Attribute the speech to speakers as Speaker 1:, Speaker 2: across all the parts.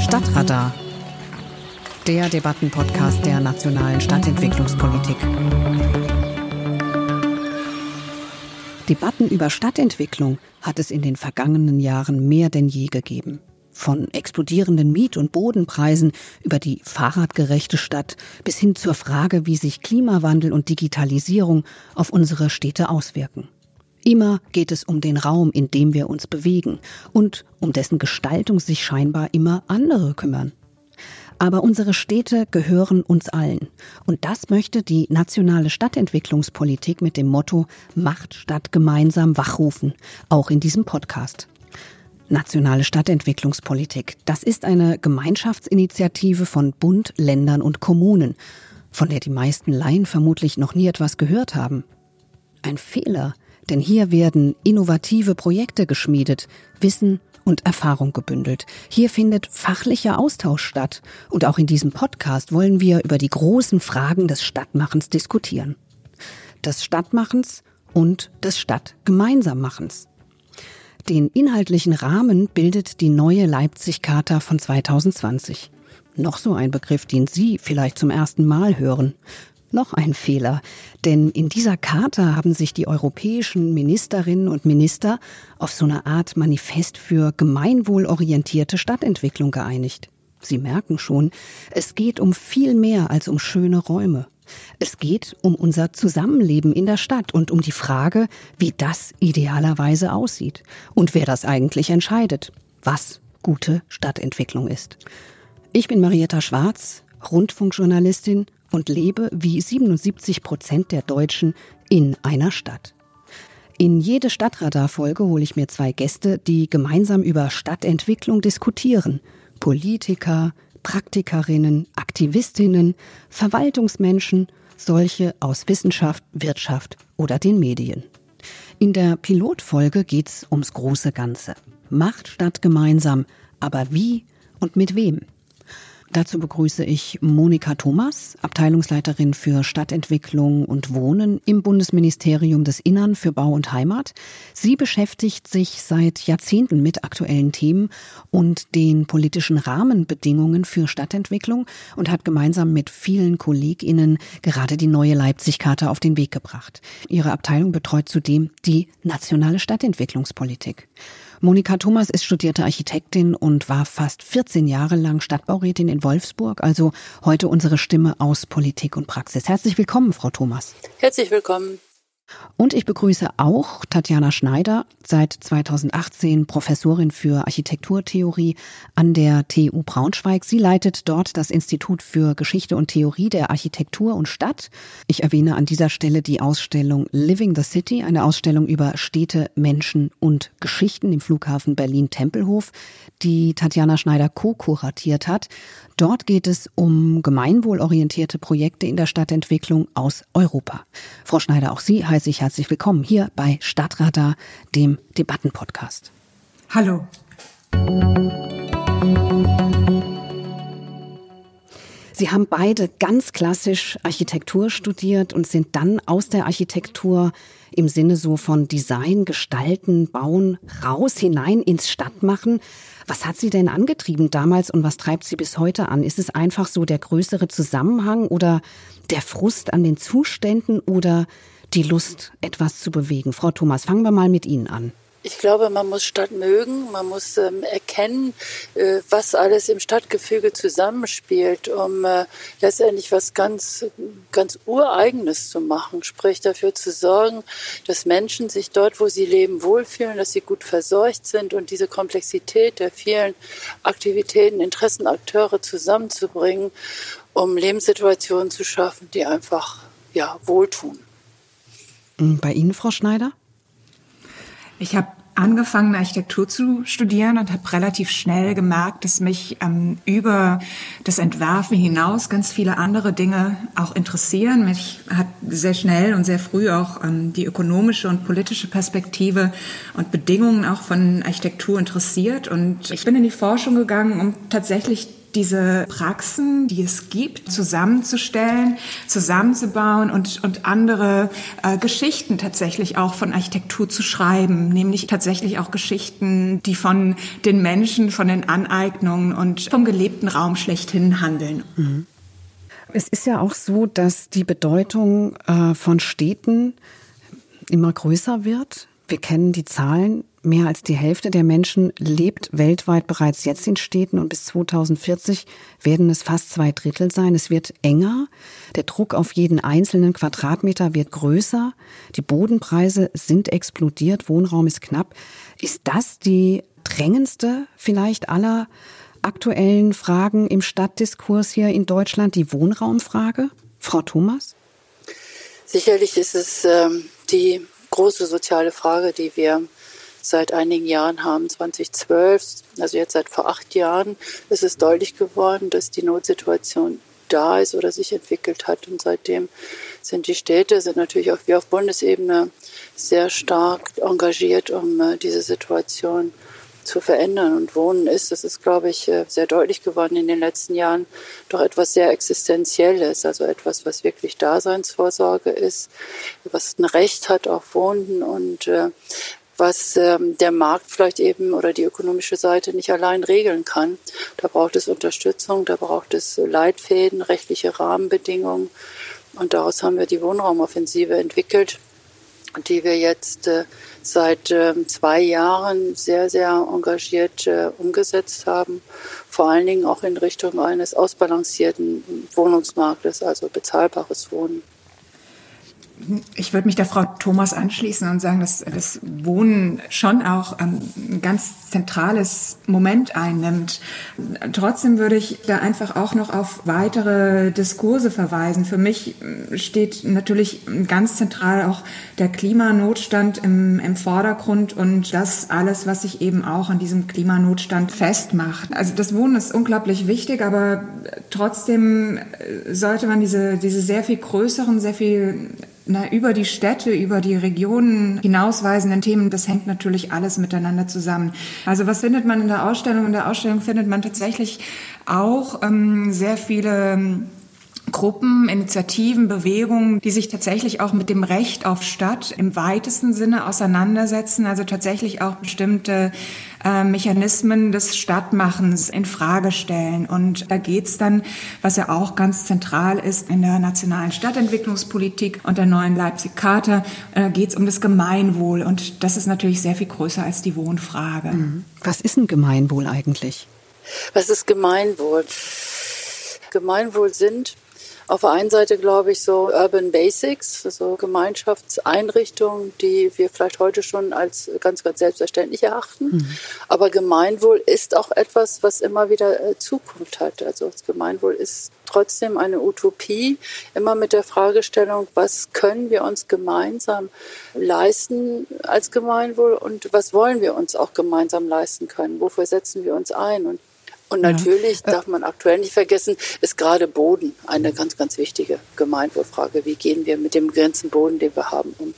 Speaker 1: Stadtradar, der Debattenpodcast der nationalen Stadtentwicklungspolitik. Debatten über Stadtentwicklung hat es in den vergangenen Jahren mehr denn je gegeben. Von explodierenden Miet- und Bodenpreisen über die fahrradgerechte Stadt bis hin zur Frage, wie sich Klimawandel und Digitalisierung auf unsere Städte auswirken. Immer geht es um den Raum, in dem wir uns bewegen und um dessen Gestaltung sich scheinbar immer andere kümmern. Aber unsere Städte gehören uns allen. Und das möchte die nationale Stadtentwicklungspolitik mit dem Motto Macht Stadt gemeinsam wachrufen, auch in diesem Podcast. Nationale Stadtentwicklungspolitik, das ist eine Gemeinschaftsinitiative von Bund, Ländern und Kommunen, von der die meisten Laien vermutlich noch nie etwas gehört haben. Ein Fehler, denn hier werden innovative Projekte geschmiedet, Wissen und Erfahrung gebündelt. Hier findet fachlicher Austausch statt. Und auch in diesem Podcast wollen wir über die großen Fragen des Stadtmachens diskutieren. Des Stadtmachens und des Stadtgemeinsammachens. Den inhaltlichen Rahmen bildet die neue Leipzig-Charta von 2020. Noch so ein Begriff, den Sie vielleicht zum ersten Mal hören. Noch ein Fehler, denn in dieser Charta haben sich die europäischen Ministerinnen und Minister auf so eine Art Manifest für gemeinwohlorientierte Stadtentwicklung geeinigt. Sie merken schon, es geht um viel mehr als um schöne Räume. Es geht um unser Zusammenleben in der Stadt und um die Frage, wie das idealerweise aussieht und wer das eigentlich entscheidet, was gute Stadtentwicklung ist. Ich bin Marietta Schwarz, Rundfunkjournalistin und lebe wie 77 Prozent der Deutschen in einer Stadt. In jede Stadtradarfolge hole ich mir zwei Gäste, die gemeinsam über Stadtentwicklung diskutieren. Politiker, Praktikerinnen, Aktivistinnen, Verwaltungsmenschen, solche aus Wissenschaft, Wirtschaft oder den Medien. In der Pilotfolge geht's ums große Ganze. Macht Stadt gemeinsam, aber wie und mit wem? Dazu begrüße ich Monika Thomas, Abteilungsleiterin für Stadtentwicklung und Wohnen im Bundesministerium des Innern für Bau und Heimat. Sie beschäftigt sich seit Jahrzehnten mit aktuellen Themen und den politischen Rahmenbedingungen für Stadtentwicklung und hat gemeinsam mit vielen KollegInnen gerade die neue Leipzig-Karte auf den Weg gebracht. Ihre Abteilung betreut zudem die nationale Stadtentwicklungspolitik. Monika Thomas ist studierte Architektin und war fast 14 Jahre lang Stadtbaurätin in Wolfsburg, also heute unsere Stimme aus Politik und Praxis. Herzlich willkommen, Frau Thomas.
Speaker 2: Herzlich willkommen.
Speaker 1: Und ich begrüße auch Tatjana Schneider, seit 2018 Professorin für Architekturtheorie an der TU Braunschweig. Sie leitet dort das Institut für Geschichte und Theorie der Architektur und Stadt. Ich erwähne an dieser Stelle die Ausstellung Living the City, eine Ausstellung über Städte, Menschen und Geschichten im Flughafen Berlin-Tempelhof, die Tatjana Schneider co-kuratiert hat. Dort geht es um gemeinwohlorientierte Projekte in der Stadtentwicklung aus Europa. Frau Schneider, auch Sie heiße ich herzlich willkommen hier bei Stadtradar, dem Debattenpodcast.
Speaker 3: Hallo.
Speaker 1: Sie haben beide ganz klassisch Architektur studiert und sind dann aus der Architektur im Sinne so von Design, Gestalten, Bauen raus hinein ins Stadtmachen. Was hat Sie denn angetrieben damals und was treibt Sie bis heute an? Ist es einfach so der größere Zusammenhang oder der Frust an den Zuständen oder die Lust, etwas zu bewegen? Frau Thomas, fangen wir mal mit Ihnen an.
Speaker 2: Ich glaube, man muss Stadt mögen, man muss ähm, erkennen, äh, was alles im Stadtgefüge zusammenspielt, um äh, letztendlich was ganz, ganz Ureigenes zu machen, sprich dafür zu sorgen, dass Menschen sich dort, wo sie leben, wohlfühlen, dass sie gut versorgt sind und diese Komplexität der vielen Aktivitäten, Interessenakteure zusammenzubringen, um Lebenssituationen zu schaffen, die einfach ja, wohltun.
Speaker 1: Bei Ihnen, Frau Schneider?
Speaker 3: Ich habe angefangen, Architektur zu studieren und habe relativ schnell gemerkt, dass mich ähm, über das Entwerfen hinaus ganz viele andere Dinge auch interessieren. Mich hat sehr schnell und sehr früh auch ähm, die ökonomische und politische Perspektive und Bedingungen auch von Architektur interessiert. Und ich bin in die Forschung gegangen, um tatsächlich diese Praxen, die es gibt, zusammenzustellen, zusammenzubauen und, und andere äh, Geschichten tatsächlich auch von Architektur zu schreiben, nämlich tatsächlich auch Geschichten, die von den Menschen, von den Aneignungen und vom gelebten Raum schlechthin handeln. Mhm.
Speaker 1: Es ist ja auch so, dass die Bedeutung äh, von Städten immer größer wird. Wir kennen die Zahlen. Mehr als die Hälfte der Menschen lebt weltweit bereits jetzt in Städten und bis 2040 werden es fast zwei Drittel sein. Es wird enger. Der Druck auf jeden einzelnen Quadratmeter wird größer. Die Bodenpreise sind explodiert. Wohnraum ist knapp. Ist das die drängendste vielleicht aller aktuellen Fragen im Stadtdiskurs hier in Deutschland, die Wohnraumfrage? Frau Thomas?
Speaker 2: Sicherlich ist es ähm, die große soziale Frage, die wir seit einigen Jahren haben. 2012, also jetzt seit vor acht Jahren, ist es deutlich geworden, dass die Notsituation da ist oder sich entwickelt hat. Und seitdem sind die Städte, sind natürlich auch wie auf Bundesebene sehr stark engagiert, um äh, diese Situation zu verändern. Und Wohnen ist, das ist, glaube ich, äh, sehr deutlich geworden in den letzten Jahren, doch etwas sehr Existenzielles, also etwas, was wirklich Daseinsvorsorge ist, was ein Recht hat auf Wohnen und äh, was ähm, der Markt vielleicht eben oder die ökonomische Seite nicht allein regeln kann. Da braucht es Unterstützung, da braucht es Leitfäden, rechtliche Rahmenbedingungen. Und daraus haben wir die Wohnraumoffensive entwickelt, die wir jetzt äh, seit äh, zwei Jahren sehr, sehr engagiert äh, umgesetzt haben. Vor allen Dingen auch in Richtung eines ausbalancierten Wohnungsmarktes, also bezahlbares Wohnen.
Speaker 3: Ich würde mich der Frau Thomas anschließen und sagen, dass das Wohnen schon auch ein ganz zentrales Moment einnimmt. Trotzdem würde ich da einfach auch noch auf weitere Diskurse verweisen. Für mich steht natürlich ganz zentral auch der Klimanotstand im, im Vordergrund und das alles, was sich eben auch an diesem Klimanotstand festmacht. Also das Wohnen ist unglaublich wichtig, aber trotzdem sollte man diese, diese sehr viel größeren, sehr viel na, über die Städte, über die Regionen hinausweisenden Themen, das hängt natürlich alles miteinander zusammen. Also was findet man in der Ausstellung? In der Ausstellung findet man tatsächlich auch ähm, sehr viele ähm, Gruppen, Initiativen, Bewegungen, die sich tatsächlich auch mit dem Recht auf Stadt im weitesten Sinne auseinandersetzen, also tatsächlich auch bestimmte äh, Mechanismen des Stadtmachens in Frage stellen. Und da geht's dann, was ja auch ganz zentral ist in der nationalen Stadtentwicklungspolitik und der neuen Leipzig-Charta, äh, geht's um das Gemeinwohl. Und das ist natürlich sehr viel größer als die Wohnfrage. Mhm.
Speaker 1: Was ist ein Gemeinwohl eigentlich?
Speaker 2: Was ist Gemeinwohl? Gemeinwohl sind auf der einen Seite glaube ich so Urban Basics, so Gemeinschaftseinrichtungen, die wir vielleicht heute schon als ganz, ganz selbstverständlich erachten. Mhm. Aber Gemeinwohl ist auch etwas, was immer wieder äh, Zukunft hat. Also das Gemeinwohl ist trotzdem eine Utopie, immer mit der Fragestellung, was können wir uns gemeinsam leisten als Gemeinwohl und was wollen wir uns auch gemeinsam leisten können? Wofür setzen wir uns ein? Und und natürlich ja. Äh, darf man aktuell nicht vergessen, ist gerade Boden eine ganz, ganz wichtige Gemeinwohlfrage. Wie gehen wir mit dem begrenzten Boden, den wir haben, um?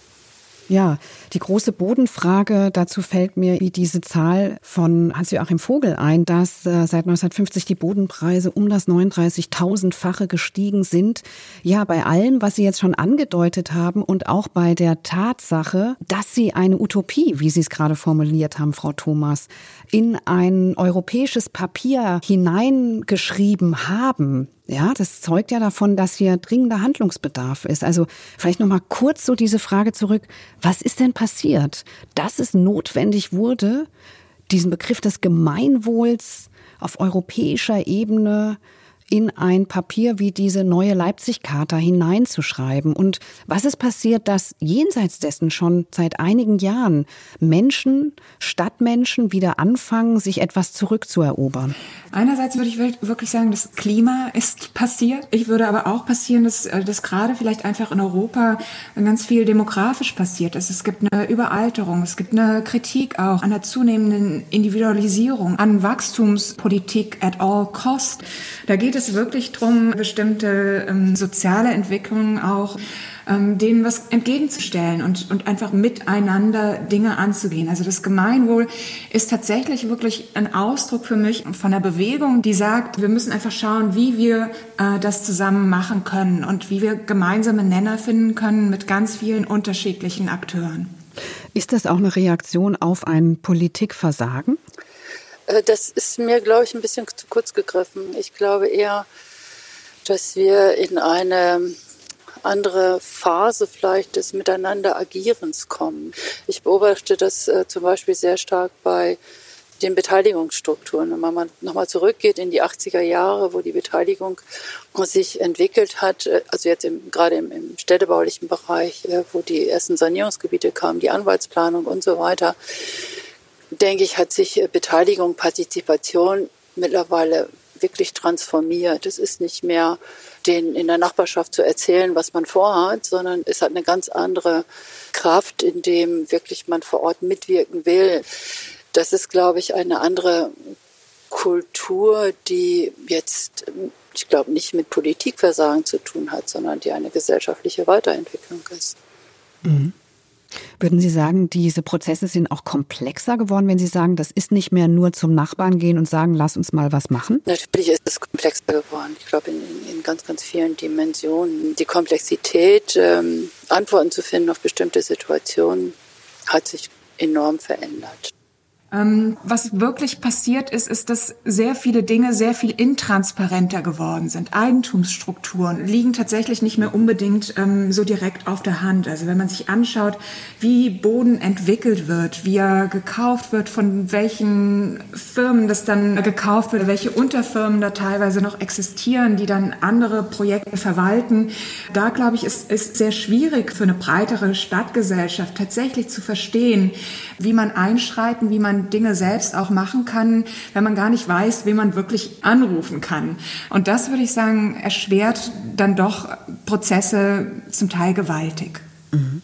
Speaker 1: Ja, die große Bodenfrage, dazu fällt mir diese Zahl von Hans-Joachim Vogel ein, dass äh, seit 1950 die Bodenpreise um das 39.000-fache gestiegen sind. Ja, bei allem, was Sie jetzt schon angedeutet haben und auch bei der Tatsache, dass Sie eine Utopie, wie Sie es gerade formuliert haben, Frau Thomas, in ein europäisches Papier hineingeschrieben haben, ja, das zeugt ja davon, dass hier dringender Handlungsbedarf ist. Also vielleicht noch mal kurz so diese Frage zurück: Was ist denn passiert, dass es notwendig wurde, diesen Begriff des Gemeinwohls auf europäischer Ebene in ein Papier wie diese neue Leipzig-Charta hineinzuschreiben? Und was ist passiert, dass jenseits dessen schon seit einigen Jahren Menschen, Stadtmenschen wieder anfangen, sich etwas zurückzuerobern?
Speaker 3: Einerseits würde ich wirklich sagen, das Klima ist passiert. Ich würde aber auch passieren, dass, äh, dass gerade vielleicht einfach in Europa ganz viel demografisch passiert ist. Es gibt eine Überalterung, es gibt eine Kritik auch an der zunehmenden Individualisierung, an Wachstumspolitik at all cost. Da geht geht es wirklich darum, bestimmte ähm, soziale Entwicklungen auch ähm, denen was entgegenzustellen und, und einfach miteinander Dinge anzugehen. Also das Gemeinwohl ist tatsächlich wirklich ein Ausdruck für mich von einer Bewegung, die sagt, wir müssen einfach schauen, wie wir äh, das zusammen machen können und wie wir gemeinsame Nenner finden können mit ganz vielen unterschiedlichen Akteuren.
Speaker 1: Ist das auch eine Reaktion auf ein Politikversagen?
Speaker 2: Äh, das ist mir, glaube ich, ein bisschen zu kurz gegriffen. Ich glaube eher, dass wir in eine andere Phase vielleicht des Miteinanderagierens kommen. Ich beobachte das äh, zum Beispiel sehr stark bei den Beteiligungsstrukturen. Wenn man nochmal zurückgeht in die 80er Jahre, wo die Beteiligung sich entwickelt hat, äh, also jetzt im, gerade im, im städtebaulichen Bereich, wo die ersten Sanierungsgebiete kamen, die Anwaltsplanung und so weiter, denke ich, hat sich äh, Beteiligung, Partizipation mittlerweile wirklich transformiert. Es ist nicht mehr den in der Nachbarschaft zu erzählen, was man vorhat, sondern es hat eine ganz andere Kraft, in dem wirklich man vor Ort mitwirken will. Das ist, glaube ich, eine andere Kultur, die jetzt, ich glaube, nicht mit Politikversagen zu tun hat, sondern die eine gesellschaftliche Weiterentwicklung ist.
Speaker 1: Mhm. Würden Sie sagen, diese Prozesse sind auch komplexer geworden, wenn Sie sagen, das ist nicht mehr nur zum Nachbarn gehen und sagen, lass uns mal was machen?
Speaker 2: Natürlich ist es komplexer geworden. Ich glaube, in, in ganz, ganz vielen Dimensionen. Die Komplexität, ähm, Antworten zu finden auf bestimmte Situationen, hat sich enorm verändert.
Speaker 3: Ähm, was wirklich passiert ist, ist, dass sehr viele Dinge sehr viel intransparenter geworden sind. Eigentumsstrukturen liegen tatsächlich nicht mehr unbedingt ähm, so direkt auf der Hand. Also wenn man sich anschaut, wie Boden entwickelt wird, wie er gekauft wird, von welchen Firmen das dann gekauft wird, welche Unterfirmen da teilweise noch existieren, die dann andere Projekte verwalten, da glaube ich, ist, ist sehr schwierig für eine breitere Stadtgesellschaft tatsächlich zu verstehen, wie man einschreiten, wie man Dinge selbst auch machen kann, wenn man gar nicht weiß, wen man wirklich anrufen kann. Und das würde ich sagen, erschwert dann doch Prozesse zum Teil gewaltig.
Speaker 1: Mhm.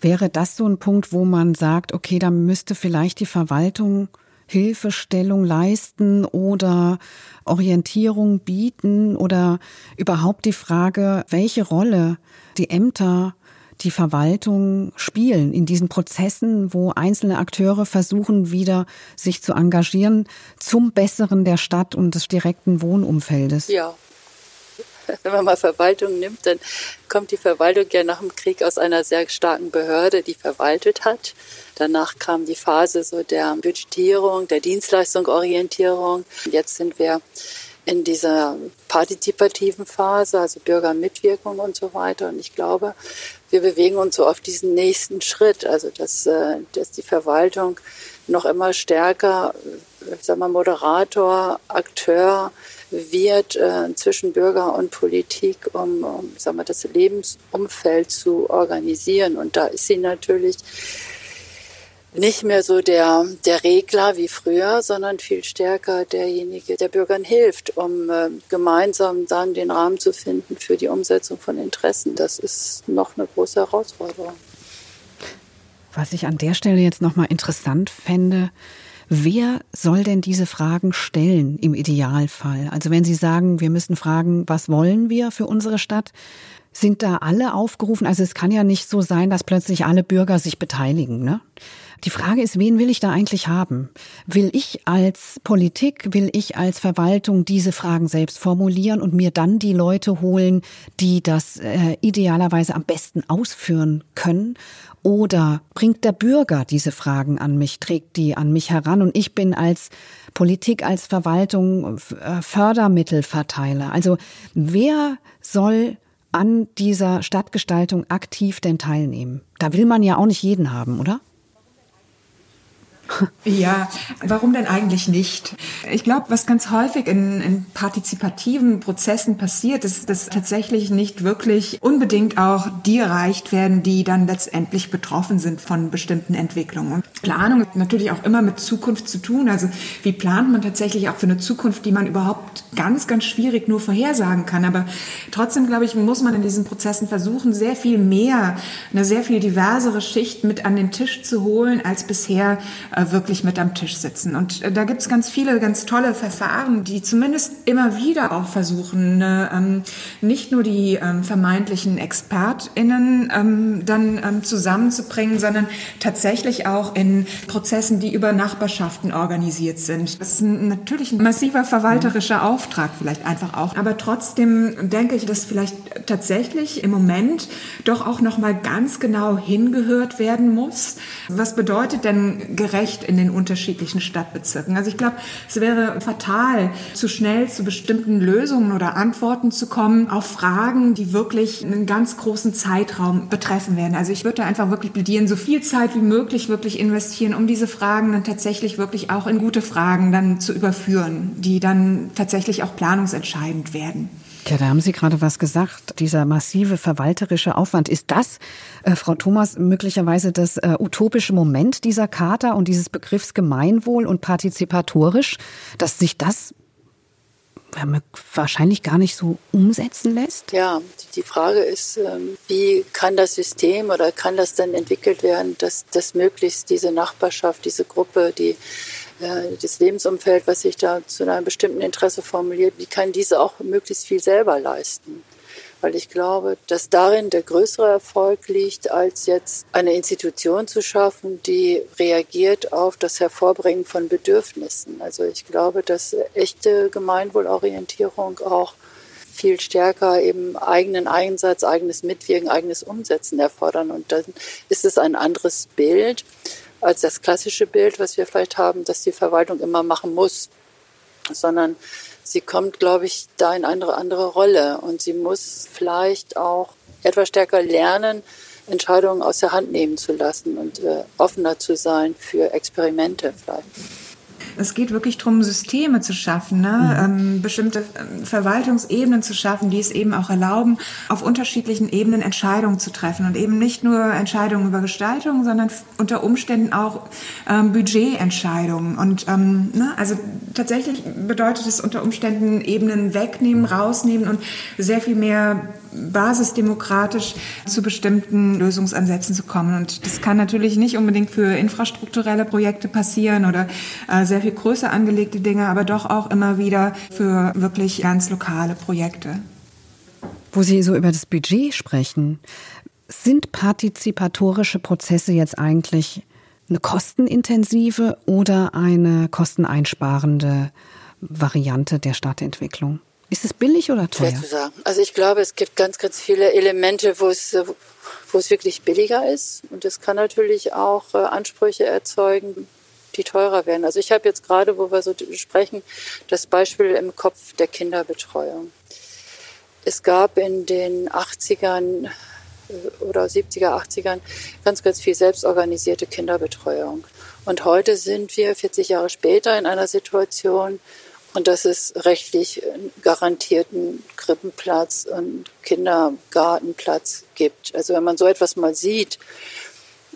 Speaker 1: Wäre das so ein Punkt, wo man sagt, okay, da müsste vielleicht die Verwaltung Hilfestellung leisten oder Orientierung bieten oder überhaupt die Frage, welche Rolle die Ämter die Verwaltung spielen in diesen Prozessen, wo einzelne Akteure versuchen, wieder sich zu engagieren zum Besseren der Stadt und des direkten Wohnumfeldes?
Speaker 2: Ja. Wenn man mal Verwaltung nimmt, dann kommt die Verwaltung ja nach dem Krieg aus einer sehr starken Behörde, die verwaltet hat. Danach kam die Phase so der Budgetierung, der Dienstleistungsorientierung. Jetzt sind wir in dieser partizipativen Phase, also Bürgermitwirkung und so weiter. Und ich glaube, wir bewegen uns so auf diesen nächsten Schritt, also dass, äh, dass die Verwaltung noch immer stärker, äh, sagen wir, Moderator, Akteur wird äh, zwischen Bürger und Politik, um, um sagen wir, das Lebensumfeld zu organisieren. Und da ist sie natürlich nicht mehr so der, der Regler wie früher, sondern viel stärker derjenige, der Bürgern hilft, um äh, gemeinsam dann den Rahmen zu finden für die Umsetzung von Interessen. Das ist noch eine große Herausforderung.
Speaker 1: Was ich an der Stelle jetzt nochmal interessant fände, Wer soll denn diese Fragen stellen im Idealfall? Also wenn Sie sagen, wir müssen fragen, was wollen wir für unsere Stadt? Sind da alle aufgerufen? Also es kann ja nicht so sein, dass plötzlich alle Bürger sich beteiligen. Ne? Die Frage ist, wen will ich da eigentlich haben? Will ich als Politik, will ich als Verwaltung diese Fragen selbst formulieren und mir dann die Leute holen, die das äh, idealerweise am besten ausführen können? Oder bringt der Bürger diese Fragen an mich, trägt die an mich heran und ich bin als Politik, als Verwaltung äh, Fördermittelverteiler? Also wer soll an dieser Stadtgestaltung aktiv denn teilnehmen? Da will man ja auch nicht jeden haben, oder?
Speaker 3: Ja, warum denn eigentlich nicht? Ich glaube, was ganz häufig in, in, partizipativen Prozessen passiert, ist, dass tatsächlich nicht wirklich unbedingt auch die erreicht werden, die dann letztendlich betroffen sind von bestimmten Entwicklungen. Und Planung hat natürlich auch immer mit Zukunft zu tun. Also wie plant man tatsächlich auch für eine Zukunft, die man überhaupt ganz, ganz schwierig nur vorhersagen kann. Aber trotzdem, glaube ich, muss man in diesen Prozessen versuchen, sehr viel mehr, eine sehr viel diversere Schicht mit an den Tisch zu holen, als bisher wirklich mit am Tisch sitzen. Und äh, da gibt es ganz viele ganz tolle Verfahren, die zumindest immer wieder auch versuchen, ne, ähm, nicht nur die ähm, vermeintlichen ExpertInnen ähm, dann zusammenzubringen, sondern tatsächlich auch in Prozessen, die über Nachbarschaften organisiert sind. Das ist natürlich ein massiver verwalterischer Auftrag vielleicht einfach auch. Aber trotzdem denke ich, dass vielleicht tatsächlich im Moment doch auch noch mal ganz genau hingehört werden muss. Was bedeutet denn gerecht in den unterschiedlichen Stadtbezirken? Also ich glaube, es wäre fatal, zu schnell zu bestimmten Lösungen oder Antworten zu kommen auf Fragen, die wirklich einen ganz großen Zeitraum betreffen werden. Also ich würde einfach wirklich plädieren, so viel Zeit wie möglich wirklich investieren, um diese Fragen dann tatsächlich wirklich auch in gute Fragen dann zu überführen, die dann tatsächlich auch planungsentscheidend werden.
Speaker 1: Ja, da haben Sie gerade was gesagt. Dieser massive verwalterische Aufwand. Ist das, äh, Frau Thomas, möglicherweise das äh, utopische Moment dieser Charta und dieses Begriffs Gemeinwohl und partizipatorisch, dass sich das wahrscheinlich gar nicht so umsetzen lässt?
Speaker 2: Ja, die Frage ist, ähm, wie kann das System oder kann das dann entwickelt werden, dass, dass möglichst diese Nachbarschaft, diese Gruppe, die äh, das Lebensumfeld, was sich da zu einem bestimmten Interesse formuliert, wie kann diese auch möglichst viel selber leisten? Weil ich glaube, dass darin der größere Erfolg liegt, als jetzt eine Institution zu schaffen, die reagiert auf das Hervorbringen von Bedürfnissen. Also ich glaube, dass echte Gemeinwohlorientierung auch viel stärker eben eigenen Einsatz, eigenes Mitwirken, eigenes Umsetzen erfordern. Und dann ist es ein anderes Bild als das klassische Bild, was wir vielleicht haben, dass die Verwaltung immer machen muss, sondern sie kommt, glaube ich, da in eine andere Rolle und sie muss vielleicht auch etwas stärker lernen, Entscheidungen aus der Hand nehmen zu lassen und äh, offener zu sein für Experimente vielleicht.
Speaker 3: Es geht wirklich darum, Systeme zu schaffen, ne? Mhm. Ähm, bestimmte ähm, Verwaltungsebenen zu schaffen, die es eben auch erlauben, auf unterschiedlichen Ebenen Entscheidungen zu treffen und eben nicht nur Entscheidungen über Gestaltung, sondern unter Umständen auch ähm, Budgetentscheidungen. Und ähm, ne? also tatsächlich bedeutet es unter Umständen Ebenen wegnehmen, rausnehmen und sehr viel mehr basisdemokratisch zu bestimmten Lösungsansätzen zu kommen. Und das kann natürlich nicht unbedingt für infrastrukturelle Projekte passieren oder äh, sehr viel größer angelegte Dinge, aber doch auch immer wieder für wirklich ganz lokale Projekte.
Speaker 1: Wo Sie so über das Budget sprechen, sind partizipatorische Prozesse jetzt eigentlich eine kostenintensive oder eine kosteneinsparende Variante der Stadtentwicklung? Ist es billig oder teuer?
Speaker 2: Schwer zu sagen. Also ich glaube, es gibt ganz, ganz viele Elemente, wo es, wo es wirklich billiger ist. Und es kann natürlich auch äh, Ansprüche erzeugen, die teurer werden. Also ich habe jetzt gerade, wo wir so sprechen, das Beispiel im Kopf der Kinderbetreuung. Es gab in den 80ern äh, oder 70er, 80ern ganz, ganz viel selbstorganisierte Kinderbetreuung. Und heute sind wir 40 Jahre später in einer Situation, und dass es rechtlich garantierten Krippenplatz und Kindergartenplatz gibt. Also wenn man so etwas mal sieht,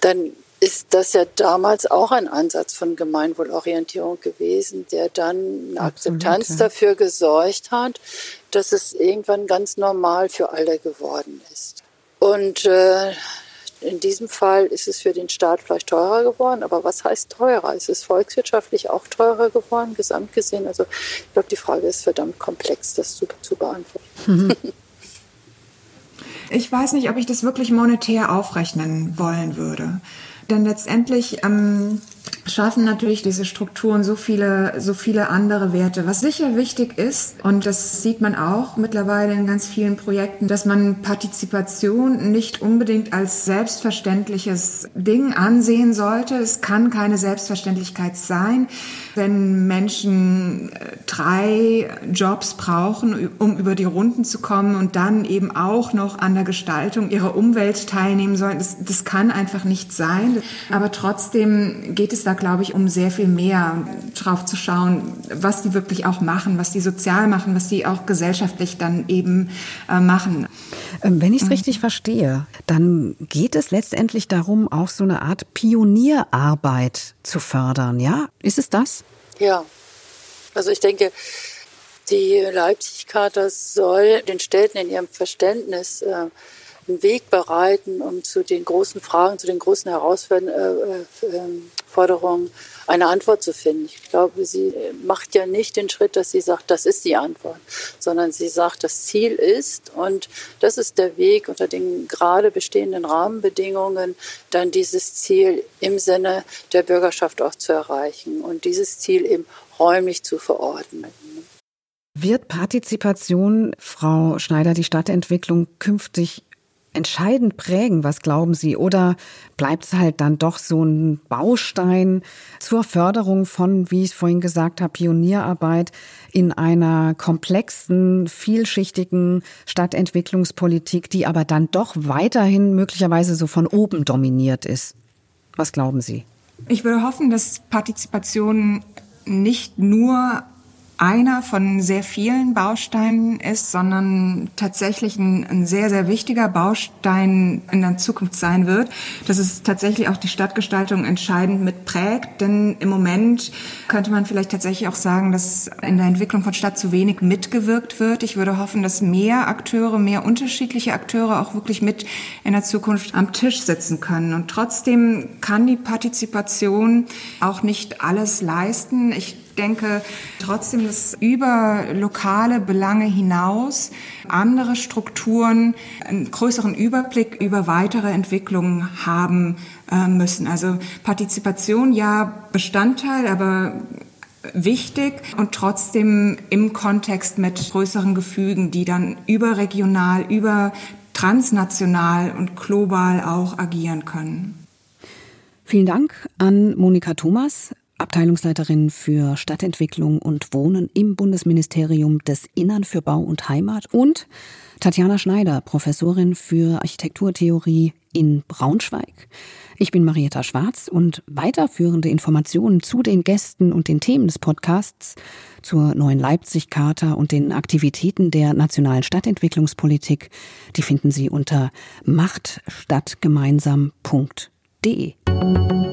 Speaker 2: dann ist das ja damals auch ein Ansatz von Gemeinwohlorientierung gewesen, der dann eine Akzeptanz ja. dafür gesorgt hat, dass es irgendwann ganz normal für alle geworden ist. Und äh, in diesem Fall ist es für den Staat vielleicht teurer geworden, aber was heißt teurer? Ist es volkswirtschaftlich auch teurer geworden, gesamt gesehen? Also ich glaube, die Frage ist verdammt komplex, das zu, zu beantworten.
Speaker 3: Ich weiß nicht, ob ich das wirklich monetär aufrechnen wollen würde. Denn letztendlich ähm, schaffen natürlich diese Strukturen so viele, so viele andere Werte. Was sicher wichtig ist, und das sieht man auch mittlerweile in ganz vielen Projekten, dass man Partizipation nicht unbedingt als selbstverständliches Ding ansehen sollte. Es kann keine Selbstverständlichkeit sein, wenn Menschen äh, drei Jobs brauchen, um über die Runden zu kommen und dann eben auch noch an der Gestaltung ihrer Umwelt teilnehmen sollen. Das, das kann einfach nicht sein. Aber trotzdem geht es da, glaube ich, um sehr viel mehr drauf zu schauen, was die wirklich auch machen, was die sozial machen, was die auch gesellschaftlich dann eben äh, machen.
Speaker 1: Ähm, wenn ich es mhm. richtig verstehe, dann geht es letztendlich darum, auch so eine Art Pionierarbeit zu fördern, ja? Ist es das?
Speaker 2: Ja. Also ich denke, die Leipzig-Charta soll den Städten in ihrem Verständnis äh, einen Weg bereiten, um zu den großen Fragen, zu den großen Herausforderungen äh, äh, eine Antwort zu finden. Ich glaube, sie macht ja nicht den Schritt, dass sie sagt, das ist die Antwort, sondern sie sagt, das Ziel ist und das ist der Weg unter den gerade bestehenden Rahmenbedingungen, dann dieses Ziel im Sinne der Bürgerschaft auch zu erreichen und dieses Ziel eben räumlich zu verordnen.
Speaker 1: Wird Partizipation, Frau Schneider, die Stadtentwicklung künftig entscheidend prägen? Was glauben Sie? Oder bleibt es halt dann doch so ein Baustein zur Förderung von, wie ich vorhin gesagt habe, Pionierarbeit in einer komplexen, vielschichtigen Stadtentwicklungspolitik, die aber dann doch weiterhin möglicherweise so von oben dominiert ist? Was glauben Sie?
Speaker 3: Ich würde hoffen, dass Partizipation nicht nur einer von sehr vielen Bausteinen ist, sondern tatsächlich ein, ein, sehr, sehr wichtiger Baustein in der Zukunft sein wird, dass es tatsächlich auch die Stadtgestaltung entscheidend mitprägt. Denn im Moment könnte man vielleicht tatsächlich auch sagen, dass in der Entwicklung von Stadt zu wenig mitgewirkt wird. Ich würde hoffen, dass mehr Akteure, mehr unterschiedliche Akteure auch wirklich mit in der Zukunft am Tisch sitzen können. Und trotzdem kann die Partizipation auch nicht alles leisten. Ich denke trotzdem, dass über lokale Belange hinaus andere Strukturen einen größeren Überblick über weitere Entwicklungen haben äh, müssen. Also Partizipation ja Bestandteil, aber wichtig und trotzdem im Kontext mit größeren Gefügen, die dann überregional, über transnational und global auch agieren können.
Speaker 1: Vielen Dank an Monika Thomas, Abteilungsleiterin für Stadtentwicklung und Wohnen im Bundesministerium des Innern für Bau und Heimat und Tatjana Schneider, Professorin für Architekturtheorie in Braunschweig. Ich bin Marietta Schwarz und weiterführende Informationen zu den Gästen und den Themen des Podcasts, zur neuen Leipzig-Charta und den Aktivitäten der nationalen Stadtentwicklungspolitik, die finden Sie unter machtstadtgemeinsam.de.